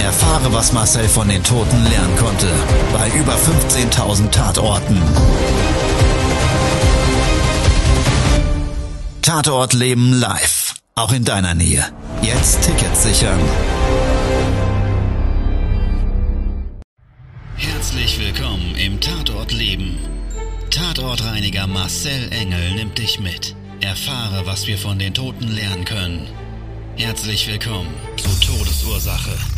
Erfahre, was Marcel von den Toten lernen konnte. Bei über 15.000 Tatorten. Tatort Leben live. Auch in deiner Nähe. Jetzt Tickets sichern. Herzlich willkommen im Tatort Leben. Tatortreiniger Marcel Engel nimmt dich mit. Erfahre, was wir von den Toten lernen können. Herzlich willkommen zu Todesursache.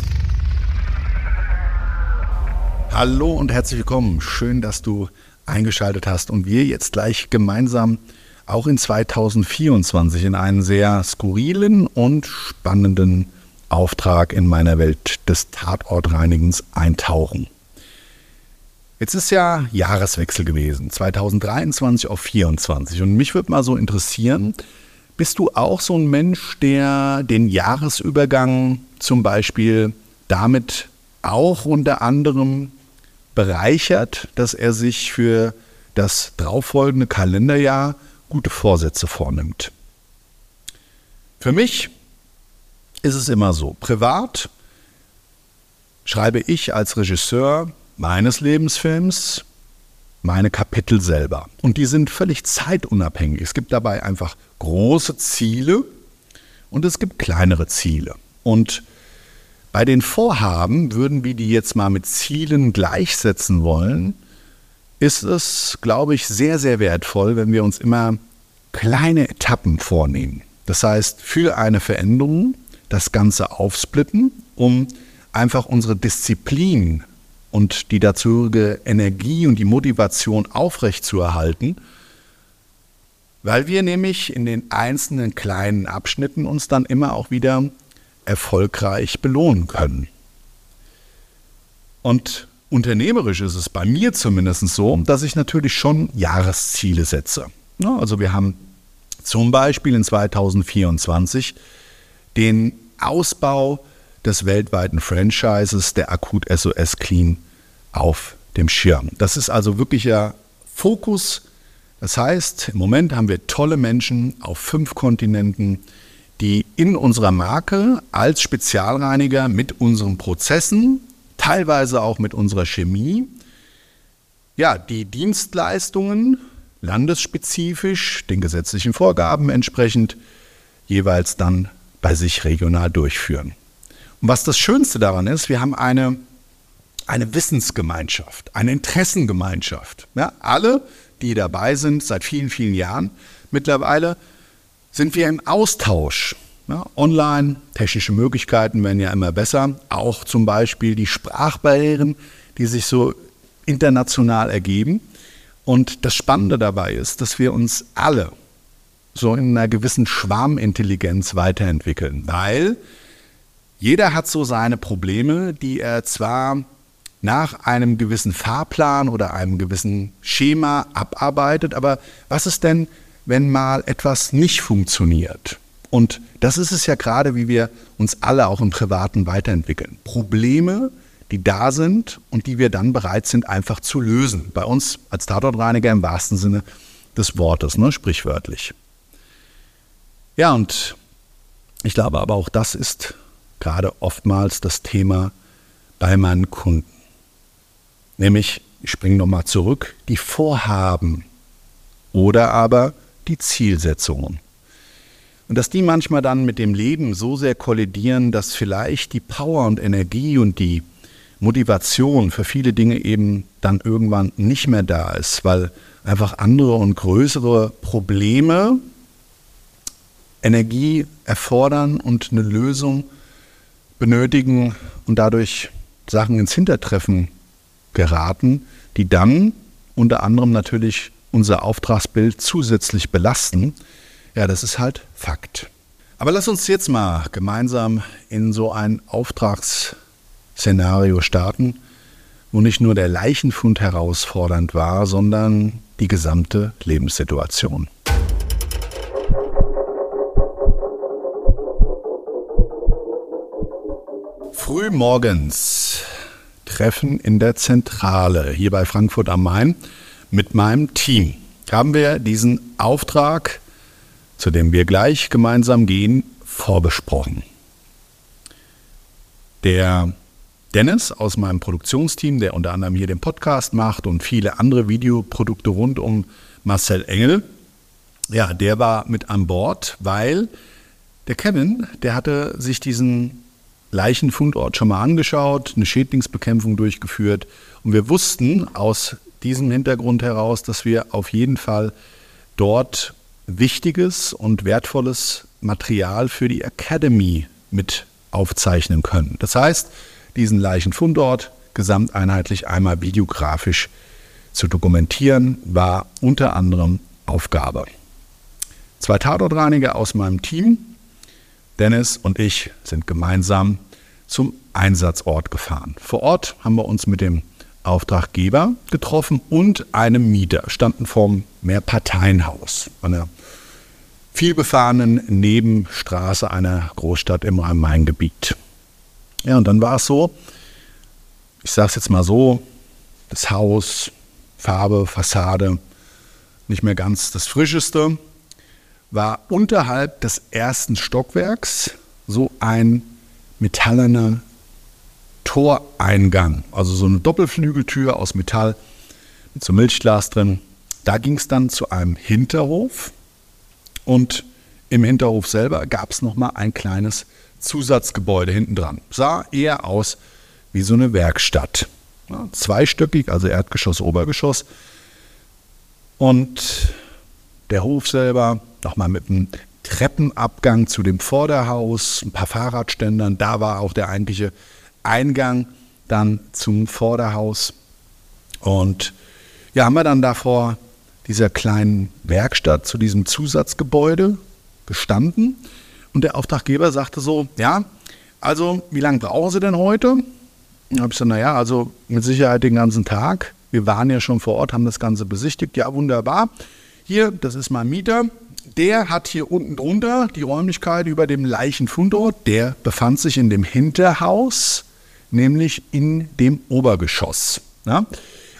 Hallo und herzlich willkommen. Schön, dass du eingeschaltet hast und wir jetzt gleich gemeinsam auch in 2024 in einen sehr skurrilen und spannenden Auftrag in meiner Welt des Tatortreinigens eintauchen. Jetzt ist ja Jahreswechsel gewesen, 2023 auf 2024 und mich würde mal so interessieren, bist du auch so ein Mensch, der den Jahresübergang zum Beispiel damit auch unter anderem bereichert, dass er sich für das darauffolgende Kalenderjahr gute Vorsätze vornimmt. Für mich ist es immer so, privat schreibe ich als Regisseur meines Lebensfilms meine Kapitel selber. Und die sind völlig zeitunabhängig. Es gibt dabei einfach große Ziele und es gibt kleinere Ziele. Und bei den Vorhaben, würden wir die jetzt mal mit Zielen gleichsetzen wollen, ist es, glaube ich, sehr, sehr wertvoll, wenn wir uns immer kleine Etappen vornehmen. Das heißt, für eine Veränderung das Ganze aufsplitten, um einfach unsere Disziplin und die dazugehörige Energie und die Motivation aufrechtzuerhalten, weil wir nämlich in den einzelnen kleinen Abschnitten uns dann immer auch wieder erfolgreich belohnen können. Und unternehmerisch ist es bei mir zumindest so, dass ich natürlich schon Jahresziele setze. Also wir haben zum Beispiel in 2024 den Ausbau des weltweiten Franchises der Akut SOS Clean auf dem Schirm. Das ist also wirklicher Fokus. Das heißt, im Moment haben wir tolle Menschen auf fünf Kontinenten, die in unserer Marke als Spezialreiniger mit unseren Prozessen, teilweise auch mit unserer Chemie, ja, die Dienstleistungen landesspezifisch, den gesetzlichen Vorgaben entsprechend, jeweils dann bei sich regional durchführen. Und was das Schönste daran ist, wir haben eine, eine Wissensgemeinschaft, eine Interessengemeinschaft. Ja, alle, die dabei sind seit vielen, vielen Jahren, mittlerweile sind wir im Austausch. Ja, online, technische Möglichkeiten werden ja immer besser. Auch zum Beispiel die Sprachbarrieren, die sich so international ergeben. Und das Spannende dabei ist, dass wir uns alle so in einer gewissen Schwarmintelligenz weiterentwickeln, weil jeder hat so seine Probleme, die er zwar nach einem gewissen Fahrplan oder einem gewissen Schema abarbeitet, aber was ist denn, wenn mal etwas nicht funktioniert. Und das ist es ja gerade, wie wir uns alle auch im Privaten weiterentwickeln. Probleme, die da sind und die wir dann bereit sind, einfach zu lösen. Bei uns als Tatortreiniger im wahrsten Sinne des Wortes, ne, sprichwörtlich. Ja, und ich glaube aber auch das ist gerade oftmals das Thema bei meinen Kunden. Nämlich, ich springe nochmal zurück, die Vorhaben oder aber die Zielsetzungen. Und dass die manchmal dann mit dem Leben so sehr kollidieren, dass vielleicht die Power und Energie und die Motivation für viele Dinge eben dann irgendwann nicht mehr da ist, weil einfach andere und größere Probleme Energie erfordern und eine Lösung benötigen und dadurch Sachen ins Hintertreffen geraten, die dann unter anderem natürlich unser Auftragsbild zusätzlich belasten, ja, das ist halt Fakt. Aber lass uns jetzt mal gemeinsam in so ein Auftragsszenario starten, wo nicht nur der Leichenfund herausfordernd war, sondern die gesamte Lebenssituation. Frühmorgens Treffen in der Zentrale hier bei Frankfurt am Main mit meinem Team haben wir diesen Auftrag, zu dem wir gleich gemeinsam gehen, vorbesprochen. Der Dennis aus meinem Produktionsteam, der unter anderem hier den Podcast macht und viele andere Videoprodukte rund um Marcel Engel, ja, der war mit an Bord, weil der Kevin, der hatte sich diesen Leichenfundort schon mal angeschaut, eine Schädlingsbekämpfung durchgeführt und wir wussten aus diesem Hintergrund heraus, dass wir auf jeden Fall dort wichtiges und wertvolles Material für die Academy mit aufzeichnen können. Das heißt, diesen Leichenfundort gesamteinheitlich einmal videografisch zu dokumentieren, war unter anderem Aufgabe. Zwei Tatortreiniger aus meinem Team, Dennis und ich, sind gemeinsam zum Einsatzort gefahren. Vor Ort haben wir uns mit dem Auftraggeber getroffen und einem Mieter, standen vorm Mehrparteienhaus, einer vielbefahrenen Nebenstraße einer Großstadt im Rhein-Main-Gebiet. Ja, und dann war es so, ich sage es jetzt mal so, das Haus, Farbe, Fassade, nicht mehr ganz das Frischeste, war unterhalb des ersten Stockwerks so ein metallener Toreingang, also so eine Doppelflügeltür aus Metall mit so Milchglas drin. Da ging es dann zu einem Hinterhof und im Hinterhof selber gab es nochmal ein kleines Zusatzgebäude hinten dran. Sah eher aus wie so eine Werkstatt. Ja, zweistöckig, also Erdgeschoss, Obergeschoss. Und der Hof selber nochmal mit einem Treppenabgang zu dem Vorderhaus, ein paar Fahrradständern. Da war auch der eigentliche Eingang dann zum Vorderhaus. Und ja, haben wir dann da vor dieser kleinen Werkstatt zu diesem Zusatzgebäude gestanden. Und der Auftraggeber sagte so, ja, also wie lange brauchen Sie denn heute? Da habe ich gesagt, naja, also mit Sicherheit den ganzen Tag. Wir waren ja schon vor Ort, haben das Ganze besichtigt. Ja, wunderbar. Hier, das ist mein Mieter. Der hat hier unten drunter die Räumlichkeit über dem Leichenfundort. Der befand sich in dem Hinterhaus nämlich in dem Obergeschoss. Ja?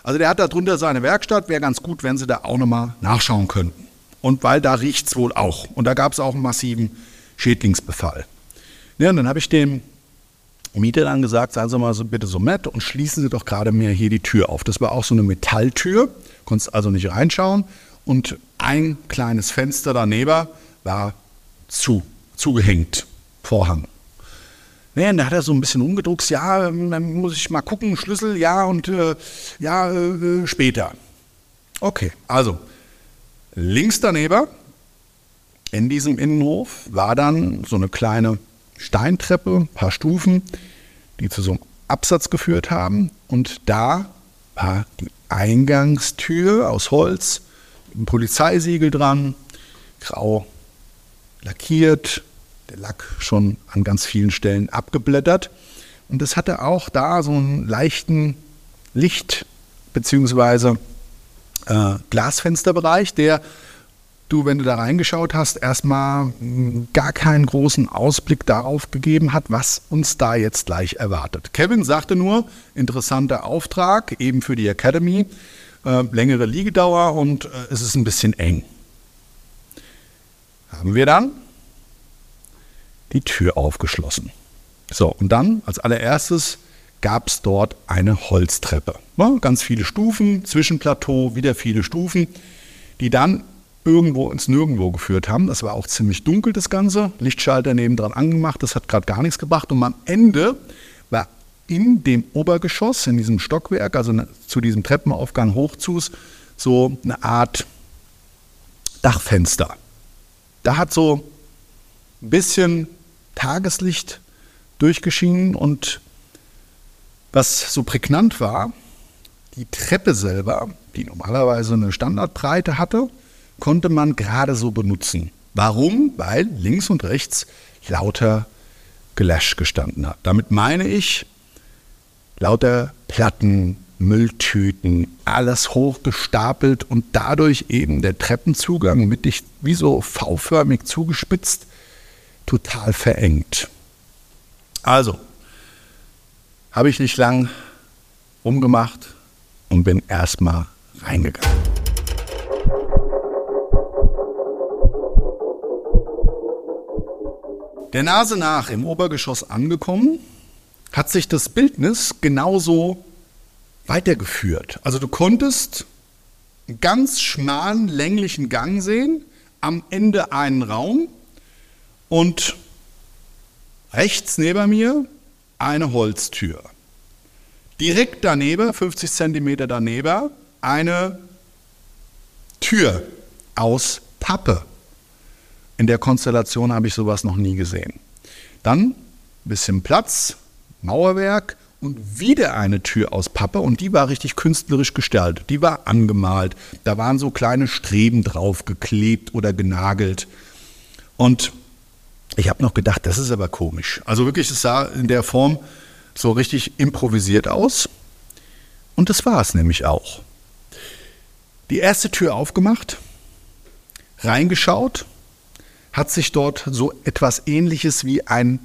Also der hat da drunter seine Werkstatt, wäre ganz gut, wenn Sie da auch nochmal nachschauen könnten. Und weil da riecht es wohl auch. Und da gab es auch einen massiven Schädlingsbefall. Ja, und dann habe ich dem Mieter dann gesagt, seien Sie mal so, bitte so nett und schließen Sie doch gerade mir hier die Tür auf. Das war auch so eine Metalltür, konntest also nicht reinschauen. Und ein kleines Fenster daneben war zu, zugehängt, Vorhang. Nee, da hat er so ein bisschen umgedruckt, ja, dann muss ich mal gucken, Schlüssel, ja, und äh, ja, äh, später. Okay, also links daneben in diesem Innenhof war dann so eine kleine Steintreppe, ein paar Stufen, die zu so einem Absatz geführt haben. Und da war die Eingangstür aus Holz, ein Polizeisiegel dran, grau lackiert, der Lack schon an ganz vielen Stellen abgeblättert. Und es hatte auch da so einen leichten Licht- bzw. Äh, Glasfensterbereich, der du, wenn du da reingeschaut hast, erstmal hm, gar keinen großen Ausblick darauf gegeben hat, was uns da jetzt gleich erwartet. Kevin sagte nur, interessanter Auftrag, eben für die Academy, äh, längere Liegedauer und äh, es ist ein bisschen eng. Haben wir dann die Tür aufgeschlossen. So, und dann als allererstes gab es dort eine Holztreppe. Ja, ganz viele Stufen, Zwischenplateau, wieder viele Stufen, die dann irgendwo ins Nirgendwo geführt haben. Das war auch ziemlich dunkel, das Ganze. Lichtschalter nebendran angemacht, das hat gerade gar nichts gebracht. Und am Ende war in dem Obergeschoss, in diesem Stockwerk, also ne, zu diesem Treppenaufgang hochzus, so eine Art Dachfenster. Da hat so ein bisschen Tageslicht durchgeschienen und was so prägnant war, die Treppe selber, die normalerweise eine Standardbreite hatte, konnte man gerade so benutzen. Warum? Weil links und rechts lauter Gelash gestanden hat. Damit meine ich lauter Platten, Mülltüten, alles hochgestapelt und dadurch eben der Treppenzugang mittig wie so V-förmig zugespitzt, total verengt. Also, habe ich nicht lang umgemacht und bin erstmal reingegangen. Der Nase nach im Obergeschoss angekommen, hat sich das Bildnis genauso weitergeführt. Also du konntest einen ganz schmalen, länglichen Gang sehen, am Ende einen Raum und rechts neben mir eine Holztür. Direkt daneben, 50 Zentimeter daneben, eine Tür aus Pappe. In der Konstellation habe ich sowas noch nie gesehen. Dann ein bisschen Platz, Mauerwerk und wieder eine Tür aus Pappe und die war richtig künstlerisch gestaltet. Die war angemalt. Da waren so kleine Streben drauf geklebt oder genagelt. Und ich habe noch gedacht, das ist aber komisch. Also wirklich, es sah in der Form so richtig improvisiert aus. Und das war es nämlich auch. Die erste Tür aufgemacht, reingeschaut, hat sich dort so etwas ähnliches wie ein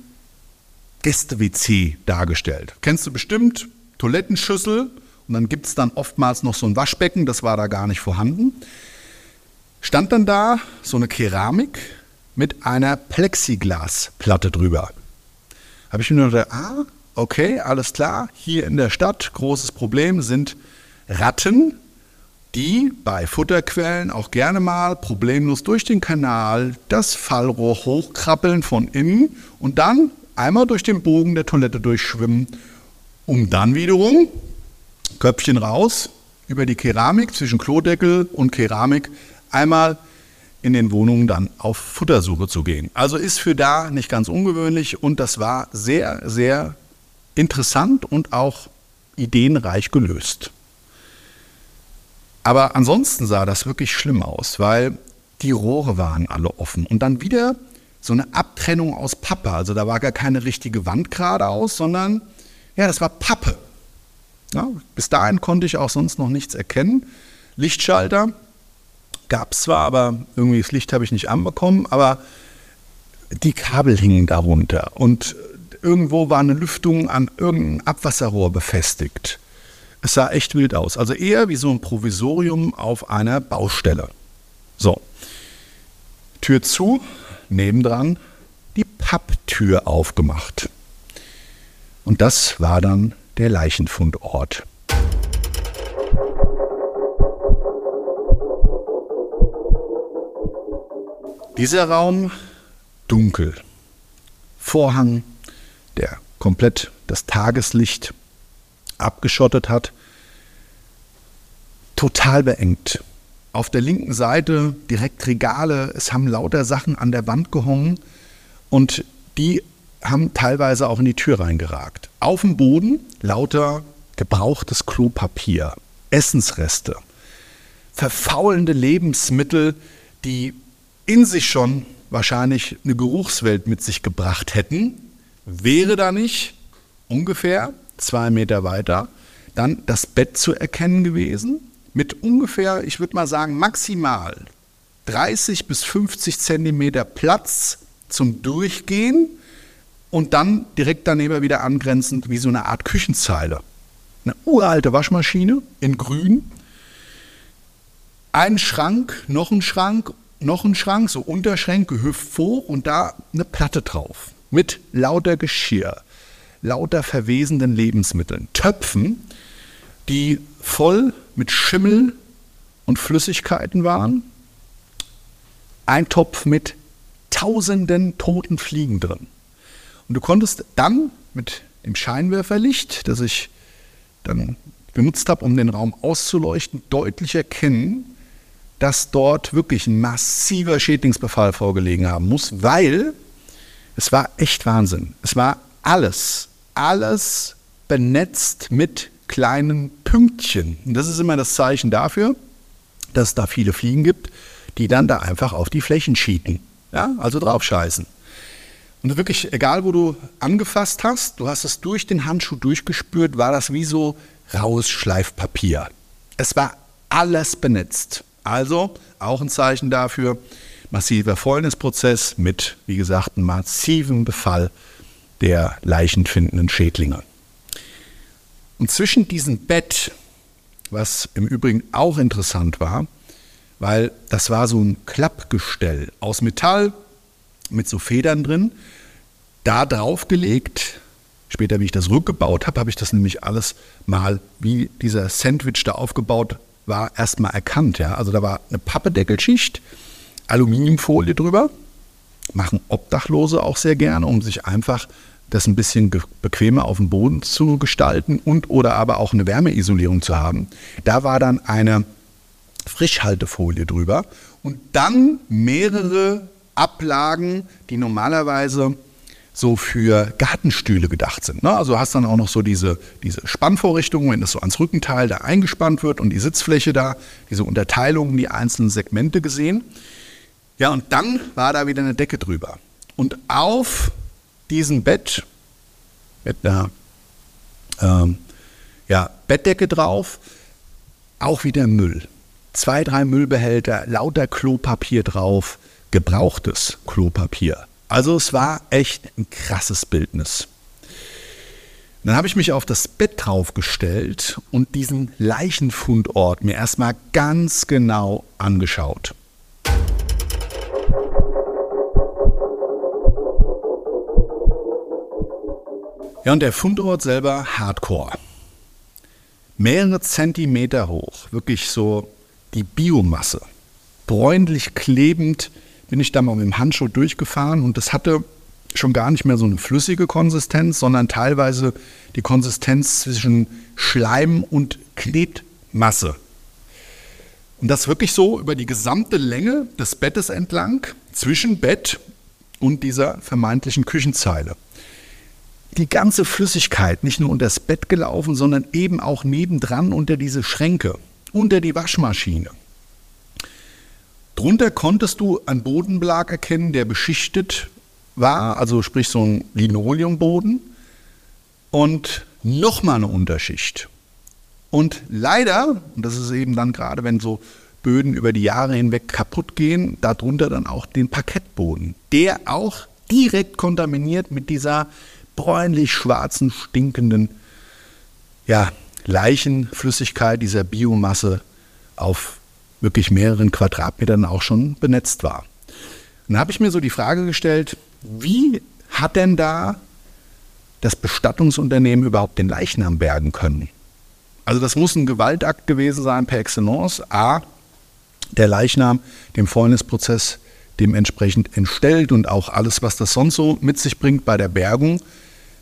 Gäste-WC dargestellt. Kennst du bestimmt, Toilettenschüssel und dann gibt es dann oftmals noch so ein Waschbecken, das war da gar nicht vorhanden. Stand dann da so eine Keramik mit einer Plexiglasplatte drüber. Habe ich mir nur gedacht, ah, okay, alles klar, hier in der Stadt, großes Problem sind Ratten, die bei Futterquellen auch gerne mal problemlos durch den Kanal das Fallrohr hochkrabbeln von innen und dann einmal durch den Bogen der Toilette durchschwimmen, um dann wiederum Köpfchen raus über die Keramik zwischen Klodeckel und Keramik einmal in den Wohnungen dann auf Futtersuche zu gehen. Also ist für da nicht ganz ungewöhnlich und das war sehr, sehr interessant und auch ideenreich gelöst. Aber ansonsten sah das wirklich schlimm aus, weil die Rohre waren alle offen und dann wieder so eine Abtrennung aus Pappe. Also da war gar keine richtige Wand geradeaus, sondern ja, das war Pappe. Ja, bis dahin konnte ich auch sonst noch nichts erkennen. Lichtschalter gab es zwar, aber irgendwie das Licht habe ich nicht anbekommen, aber die Kabel hingen darunter und irgendwo war eine Lüftung an irgendeinem Abwasserrohr befestigt. Es sah echt wild aus. Also eher wie so ein Provisorium auf einer Baustelle. So. Tür zu, nebendran die Papptür aufgemacht. Und das war dann der Leichenfundort. Dieser Raum dunkel. Vorhang, der komplett das Tageslicht abgeschottet hat. Total beengt. Auf der linken Seite direkt Regale, es haben lauter Sachen an der Wand gehongen und die haben teilweise auch in die Tür reingeragt. Auf dem Boden lauter gebrauchtes Klopapier, Essensreste, verfaulende Lebensmittel, die in sich schon wahrscheinlich eine Geruchswelt mit sich gebracht hätten, wäre da nicht ungefähr zwei Meter weiter dann das Bett zu erkennen gewesen, mit ungefähr, ich würde mal sagen, maximal 30 bis 50 Zentimeter Platz zum Durchgehen und dann direkt daneben wieder angrenzend wie so eine Art Küchenzeile. Eine uralte Waschmaschine in grün, ein Schrank, noch ein Schrank, noch ein Schrank, so Unterschränke hüft hoch und da eine Platte drauf mit lauter Geschirr, lauter verwesenden Lebensmitteln, Töpfen, die voll mit Schimmel und Flüssigkeiten waren. Ein Topf mit tausenden toten Fliegen drin. Und du konntest dann mit dem Scheinwerferlicht, das ich dann benutzt habe, um den Raum auszuleuchten, deutlich erkennen, dass dort wirklich ein massiver Schädlingsbefall vorgelegen haben muss, weil es war echt Wahnsinn. Es war alles, alles benetzt mit kleinen Pünktchen. Und das ist immer das Zeichen dafür, dass es da viele Fliegen gibt, die dann da einfach auf die Flächen schieten. Ja, also drauf scheißen. Und wirklich, egal wo du angefasst hast, du hast es durch den Handschuh durchgespürt, war das wie so raues Schleifpapier. Es war alles benetzt. Also auch ein Zeichen dafür, massiver Fäulnisprozess mit, wie gesagt, einem massiven Befall der leichenfindenden Schädlinge. Und zwischen diesem Bett, was im Übrigen auch interessant war, weil das war so ein Klappgestell aus Metall mit so Federn drin, da drauf gelegt. Später, wie ich das rückgebaut habe, habe ich das nämlich alles mal, wie dieser Sandwich da aufgebaut war, erstmal erkannt. Ja? Also da war eine Pappedeckelschicht, Aluminiumfolie drüber, machen Obdachlose auch sehr gerne, um sich einfach das ein bisschen bequemer auf dem Boden zu gestalten und oder aber auch eine Wärmeisolierung zu haben. Da war dann eine Frischhaltefolie drüber und dann mehrere Ablagen, die normalerweise so für Gartenstühle gedacht sind. Ne? Also hast dann auch noch so diese, diese Spannvorrichtung, wenn das so ans Rückenteil da eingespannt wird und die Sitzfläche da, diese Unterteilungen, die einzelnen Segmente gesehen. Ja, und dann war da wieder eine Decke drüber. Und auf diesem Bett mit einer ähm, ja, Bettdecke drauf, auch wieder Müll. Zwei, drei Müllbehälter, lauter Klopapier drauf, gebrauchtes Klopapier. Also es war echt ein krasses Bildnis. Dann habe ich mich auf das Bett draufgestellt und diesen Leichenfundort mir erstmal ganz genau angeschaut. Ja, und der Fundort selber Hardcore. Mehrere Zentimeter hoch, wirklich so die Biomasse. Bräunlich klebend bin ich da mal mit dem Handschuh durchgefahren und das hatte schon gar nicht mehr so eine flüssige Konsistenz, sondern teilweise die Konsistenz zwischen Schleim und Knetmasse. Und das wirklich so über die gesamte Länge des Bettes entlang, zwischen Bett und dieser vermeintlichen Küchenzeile die ganze Flüssigkeit nicht nur unter das Bett gelaufen, sondern eben auch nebendran unter diese Schränke, unter die Waschmaschine. Drunter konntest du einen Bodenbelag erkennen, der beschichtet war, also sprich so ein Linoleumboden und nochmal eine Unterschicht. Und leider, und das ist eben dann gerade, wenn so Böden über die Jahre hinweg kaputt gehen, darunter dann auch den Parkettboden, der auch direkt kontaminiert mit dieser bräunlich-schwarzen, stinkenden ja, Leichenflüssigkeit dieser Biomasse auf wirklich mehreren Quadratmetern auch schon benetzt war. Dann habe ich mir so die Frage gestellt, wie hat denn da das Bestattungsunternehmen überhaupt den Leichnam bergen können? Also das muss ein Gewaltakt gewesen sein per excellence. A, der Leichnam dem Fäulnisprozess dementsprechend entstellt und auch alles, was das sonst so mit sich bringt bei der Bergung,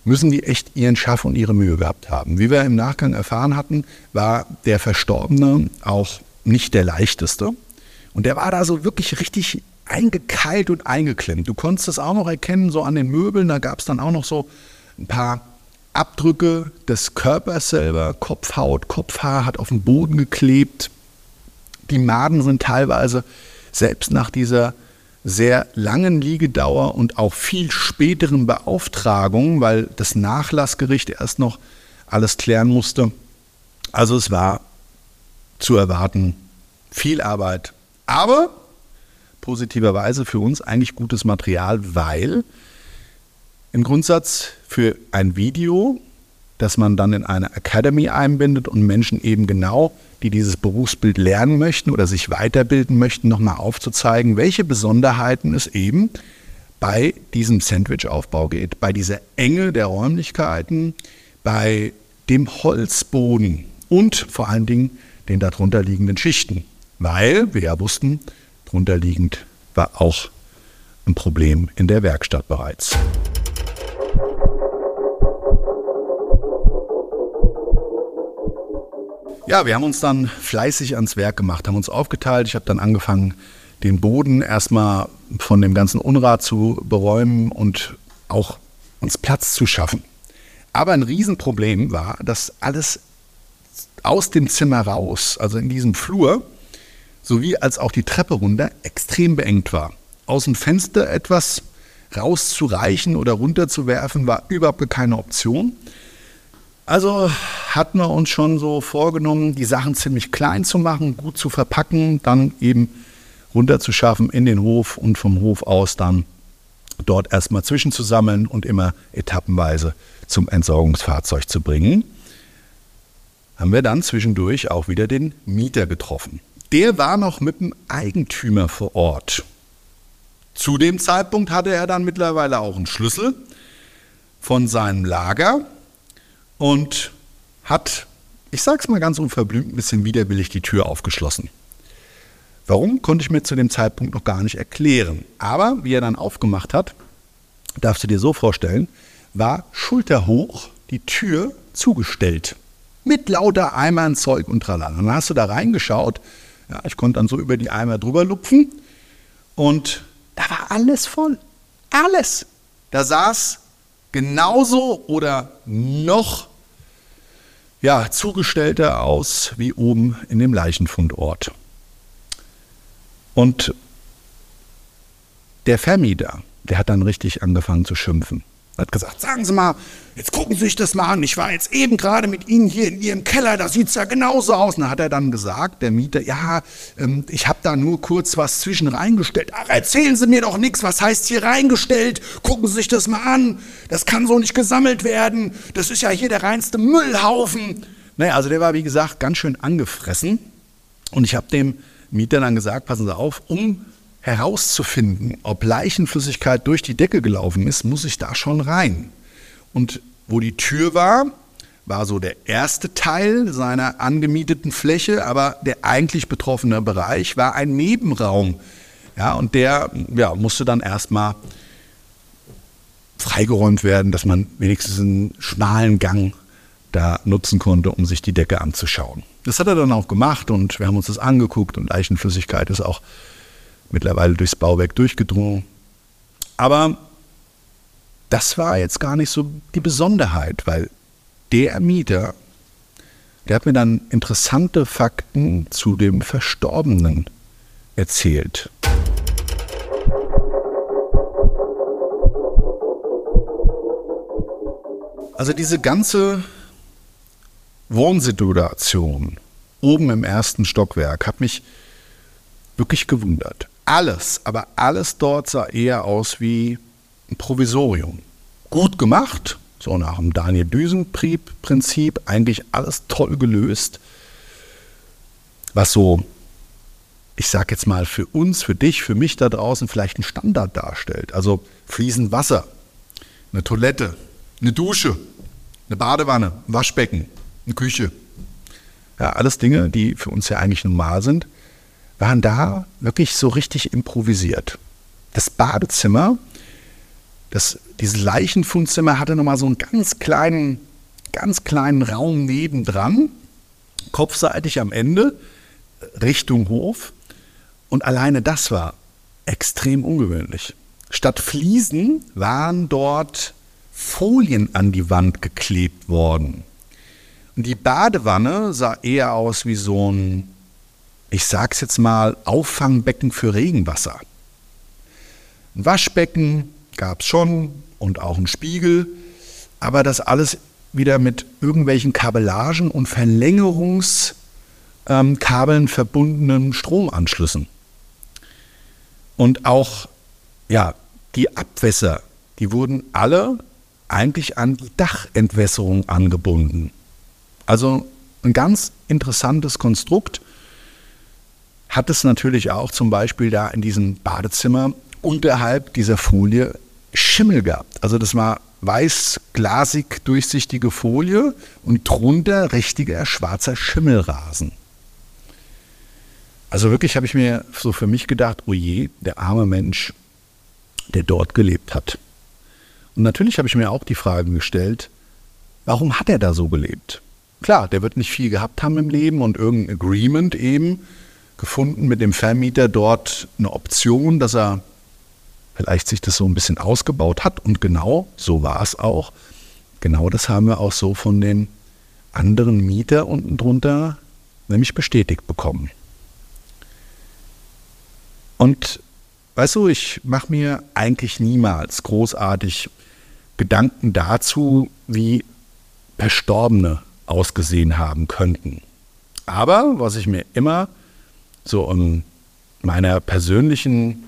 müssen die echt ihren Schaff und ihre Mühe gehabt haben. Wie wir im Nachgang erfahren hatten, war der Verstorbene auch nicht der leichteste. Und der war da so wirklich richtig eingekeilt und eingeklemmt. Du konntest das auch noch erkennen, so an den Möbeln. Da gab es dann auch noch so ein paar Abdrücke des Körpers selber. Kopfhaut, Kopfhaar hat auf dem Boden geklebt. Die Maden sind teilweise selbst nach dieser sehr langen Liegedauer und auch viel späteren Beauftragung, weil das Nachlassgericht erst noch alles klären musste. Also es war zu erwarten. Viel Arbeit, aber positiverweise für uns eigentlich gutes Material, weil im Grundsatz für ein Video, das man dann in eine Academy einbindet und Menschen eben genau die dieses Berufsbild lernen möchten oder sich weiterbilden möchten, nochmal aufzuzeigen, welche Besonderheiten es eben bei diesem Sandwich-Aufbau geht, bei dieser Enge der Räumlichkeiten, bei dem Holzboden und vor allen Dingen den darunter liegenden Schichten. Weil wir ja wussten, drunter liegend war auch ein Problem in der Werkstatt bereits. Ja, wir haben uns dann fleißig ans Werk gemacht, haben uns aufgeteilt. Ich habe dann angefangen, den Boden erstmal von dem ganzen Unrat zu beräumen und auch uns Platz zu schaffen. Aber ein Riesenproblem war, dass alles aus dem Zimmer raus, also in diesem Flur, sowie als auch die Treppe runter, extrem beengt war. Aus dem Fenster etwas rauszureichen oder runterzuwerfen, war überhaupt keine Option. Also hatten wir uns schon so vorgenommen, die Sachen ziemlich klein zu machen, gut zu verpacken, dann eben runterzuschaffen in den Hof und vom Hof aus dann dort erstmal zwischenzusammeln und immer etappenweise zum Entsorgungsfahrzeug zu bringen. Haben wir dann zwischendurch auch wieder den Mieter getroffen. Der war noch mit dem Eigentümer vor Ort. Zu dem Zeitpunkt hatte er dann mittlerweile auch einen Schlüssel von seinem Lager und hat, ich sag's mal ganz unverblümt, ein bisschen widerwillig die Tür aufgeschlossen. Warum, konnte ich mir zu dem Zeitpunkt noch gar nicht erklären. Aber wie er dann aufgemacht hat, darfst du dir so vorstellen, war schulterhoch die Tür zugestellt. Mit lauter Eimern, Zeug und tralala. Dann hast du da reingeschaut. Ja, ich konnte dann so über die Eimer drüber lupfen. Und da war alles voll. Alles. Da saß genauso oder noch ja, zugestellter aus wie oben in dem Leichenfundort. Und der Vermieter, der hat dann richtig angefangen zu schimpfen. Hat gesagt, sagen Sie mal, jetzt gucken Sie sich das mal an. Ich war jetzt eben gerade mit Ihnen hier in Ihrem Keller, da sieht es ja genauso aus. Und dann hat er dann gesagt, der Mieter, ja, ähm, ich habe da nur kurz was zwischen reingestellt. Ach, erzählen Sie mir doch nichts, was heißt hier reingestellt? Gucken Sie sich das mal an. Das kann so nicht gesammelt werden. Das ist ja hier der reinste Müllhaufen. Naja, also der war, wie gesagt, ganz schön angefressen. Und ich habe dem Mieter dann gesagt, passen Sie auf, um herauszufinden, ob Leichenflüssigkeit durch die Decke gelaufen ist, muss ich da schon rein. Und wo die Tür war, war so der erste Teil seiner angemieteten Fläche, aber der eigentlich betroffene Bereich war ein Nebenraum. Ja, und der ja, musste dann erstmal freigeräumt werden, dass man wenigstens einen schmalen Gang da nutzen konnte, um sich die Decke anzuschauen. Das hat er dann auch gemacht und wir haben uns das angeguckt und Leichenflüssigkeit ist auch mittlerweile durchs Bauwerk durchgedrungen. Aber das war jetzt gar nicht so die Besonderheit, weil der Mieter, der hat mir dann interessante Fakten zu dem Verstorbenen erzählt. Also diese ganze Wohnsituation oben im ersten Stockwerk hat mich wirklich gewundert. Alles, aber alles dort sah eher aus wie ein Provisorium. Gut gemacht, so nach dem Daniel Düsenprinzip, eigentlich alles toll gelöst. Was so, ich sag jetzt mal, für uns, für dich, für mich da draußen vielleicht ein Standard darstellt. Also fließend Wasser, eine Toilette, eine Dusche, eine Badewanne, ein Waschbecken, eine Küche. Ja, alles Dinge, die für uns ja eigentlich normal sind waren da wirklich so richtig improvisiert. Das Badezimmer, das, dieses Leichenfundzimmer hatte nochmal so einen ganz kleinen, ganz kleinen Raum nebendran, kopfseitig am Ende, Richtung Hof. Und alleine das war extrem ungewöhnlich. Statt Fliesen waren dort Folien an die Wand geklebt worden. Und die Badewanne sah eher aus wie so ein ich sag's jetzt mal, Auffangbecken für Regenwasser. Ein Waschbecken gab es schon und auch ein Spiegel, aber das alles wieder mit irgendwelchen Kabellagen und Verlängerungskabeln ähm, verbundenen Stromanschlüssen. Und auch ja, die Abwässer, die wurden alle eigentlich an die Dachentwässerung angebunden. Also ein ganz interessantes Konstrukt hat es natürlich auch zum Beispiel da in diesem Badezimmer unterhalb dieser Folie Schimmel gehabt. Also das war weiß, glasig, durchsichtige Folie und drunter richtiger schwarzer Schimmelrasen. Also wirklich habe ich mir so für mich gedacht, oh je, der arme Mensch, der dort gelebt hat. Und natürlich habe ich mir auch die Frage gestellt, warum hat er da so gelebt? Klar, der wird nicht viel gehabt haben im Leben und irgendein Agreement eben, gefunden mit dem Vermieter dort eine Option, dass er vielleicht sich das so ein bisschen ausgebaut hat. Und genau so war es auch. Genau das haben wir auch so von den anderen Mieter unten drunter nämlich bestätigt bekommen. Und weißt du, ich mache mir eigentlich niemals großartig Gedanken dazu, wie Verstorbene ausgesehen haben könnten. Aber was ich mir immer so in meiner persönlichen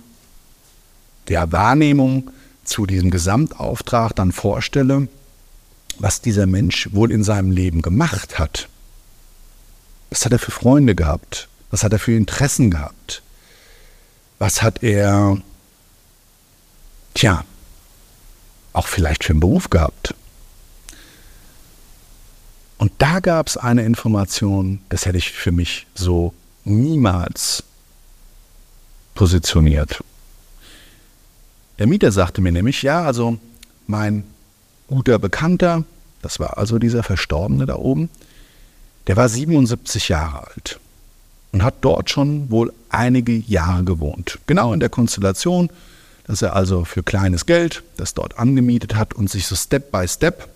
ja, Wahrnehmung zu diesem Gesamtauftrag dann vorstelle, was dieser Mensch wohl in seinem Leben gemacht hat. Was hat er für Freunde gehabt? Was hat er für Interessen gehabt? Was hat er, tja, auch vielleicht für einen Beruf gehabt? Und da gab es eine Information, das hätte ich für mich so niemals positioniert. Der Mieter sagte mir nämlich, ja, also mein guter Bekannter, das war also dieser Verstorbene da oben, der war 77 Jahre alt und hat dort schon wohl einige Jahre gewohnt. Genau in der Konstellation, dass er also für kleines Geld das dort angemietet hat und sich so Step by Step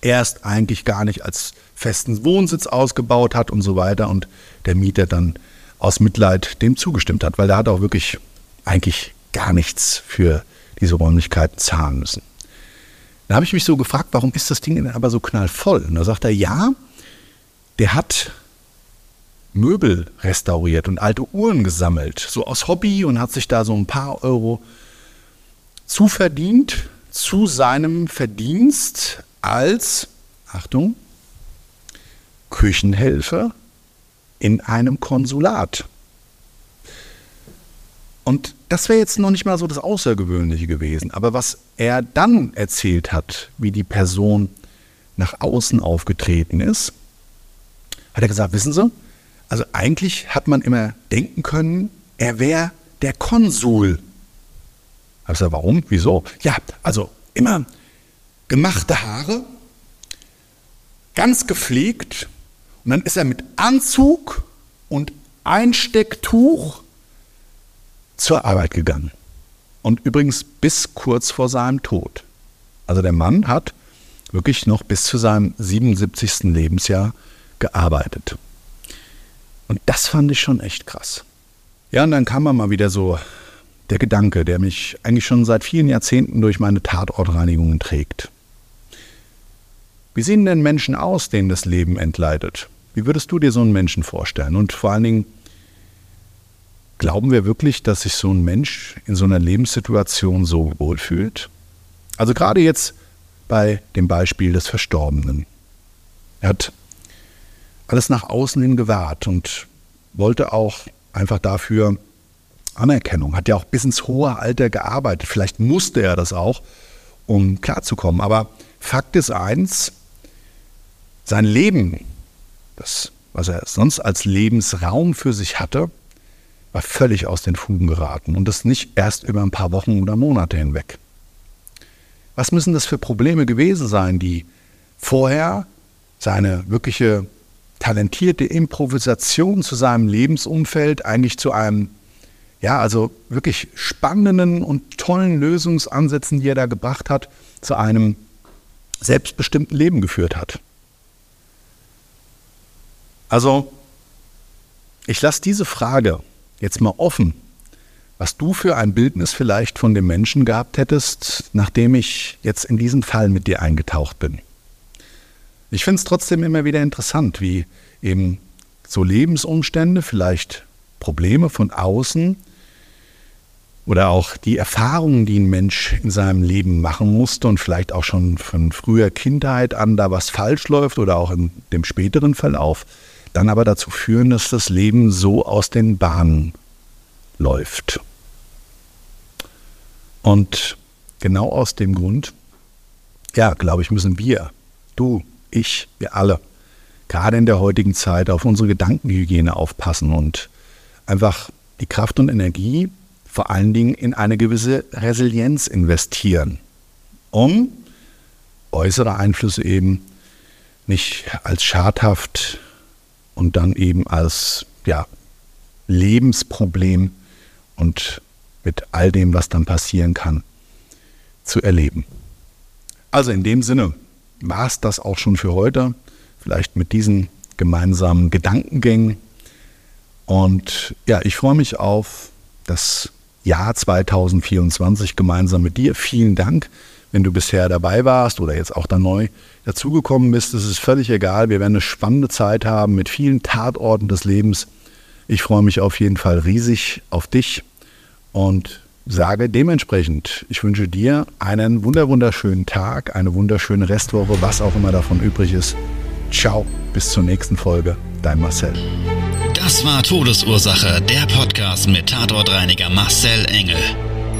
erst eigentlich gar nicht als festen Wohnsitz ausgebaut hat und so weiter und der Mieter dann aus Mitleid dem zugestimmt hat, weil der hat auch wirklich eigentlich gar nichts für diese Räumlichkeiten zahlen müssen. Da habe ich mich so gefragt, warum ist das Ding denn aber so knallvoll? Und da sagt er, ja, der hat Möbel restauriert und alte Uhren gesammelt, so aus Hobby und hat sich da so ein paar Euro zuverdient zu seinem Verdienst als, Achtung, Küchenhelfer in einem Konsulat. Und das wäre jetzt noch nicht mal so das Außergewöhnliche gewesen. Aber was er dann erzählt hat, wie die Person nach außen aufgetreten ist, hat er gesagt, wissen Sie, also eigentlich hat man immer denken können, er wäre der Konsul. Hab warum? Wieso? Ja, also immer gemachte Haare, ganz gepflegt und dann ist er mit Anzug und Einstecktuch zur Arbeit gegangen. Und übrigens bis kurz vor seinem Tod. Also der Mann hat wirklich noch bis zu seinem 77. Lebensjahr gearbeitet. Und das fand ich schon echt krass. Ja, und dann kam mal wieder so der Gedanke, der mich eigentlich schon seit vielen Jahrzehnten durch meine Tatortreinigungen trägt. Wie sehen denn Menschen aus, denen das Leben entleidet? Wie würdest du dir so einen Menschen vorstellen? Und vor allen Dingen, glauben wir wirklich, dass sich so ein Mensch in so einer Lebenssituation so wohlfühlt? Also gerade jetzt bei dem Beispiel des Verstorbenen. Er hat alles nach außen hin gewahrt und wollte auch einfach dafür Anerkennung, hat ja auch bis ins hohe Alter gearbeitet. Vielleicht musste er das auch, um klarzukommen. Aber Fakt ist eins, sein Leben, das, was er sonst als Lebensraum für sich hatte, war völlig aus den Fugen geraten und das nicht erst über ein paar Wochen oder Monate hinweg. Was müssen das für Probleme gewesen sein, die vorher seine wirkliche talentierte Improvisation zu seinem Lebensumfeld eigentlich zu einem, ja, also wirklich spannenden und tollen Lösungsansätzen, die er da gebracht hat, zu einem selbstbestimmten Leben geführt hat? Also, ich lasse diese Frage jetzt mal offen, was du für ein Bildnis vielleicht von dem Menschen gehabt hättest, nachdem ich jetzt in diesen Fall mit dir eingetaucht bin. Ich finde es trotzdem immer wieder interessant, wie eben so Lebensumstände, vielleicht Probleme von außen oder auch die Erfahrungen, die ein Mensch in seinem Leben machen musste und vielleicht auch schon von früher Kindheit an da was falsch läuft oder auch in dem späteren Verlauf, dann aber dazu führen, dass das Leben so aus den Bahnen läuft. Und genau aus dem Grund, ja, glaube ich, müssen wir, du, ich, wir alle, gerade in der heutigen Zeit auf unsere Gedankenhygiene aufpassen und einfach die Kraft und Energie vor allen Dingen in eine gewisse Resilienz investieren, um äußere Einflüsse eben nicht als schadhaft und dann eben als ja, Lebensproblem und mit all dem, was dann passieren kann, zu erleben. Also in dem Sinne war es das auch schon für heute, vielleicht mit diesen gemeinsamen Gedankengängen. Und ja, ich freue mich auf das Jahr 2024 gemeinsam mit dir. Vielen Dank wenn du bisher dabei warst oder jetzt auch da neu dazugekommen bist. Es ist völlig egal. Wir werden eine spannende Zeit haben mit vielen Tatorten des Lebens. Ich freue mich auf jeden Fall riesig auf dich und sage dementsprechend, ich wünsche dir einen wunderschönen Tag, eine wunderschöne Restwoche, was auch immer davon übrig ist. Ciao, bis zur nächsten Folge. Dein Marcel. Das war Todesursache, der Podcast mit Tatortreiniger Marcel Engel.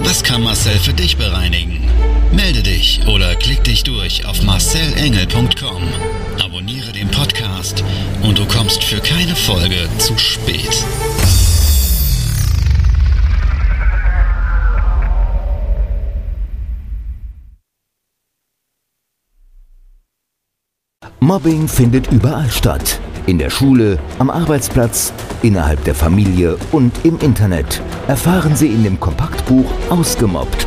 Was kann Marcel für dich bereinigen? Melde dich oder klick dich durch auf marcelengel.com. Abonniere den Podcast und du kommst für keine Folge zu spät. Mobbing findet überall statt. In der Schule, am Arbeitsplatz, innerhalb der Familie und im Internet. Erfahren Sie in dem Kompaktbuch Ausgemobbt,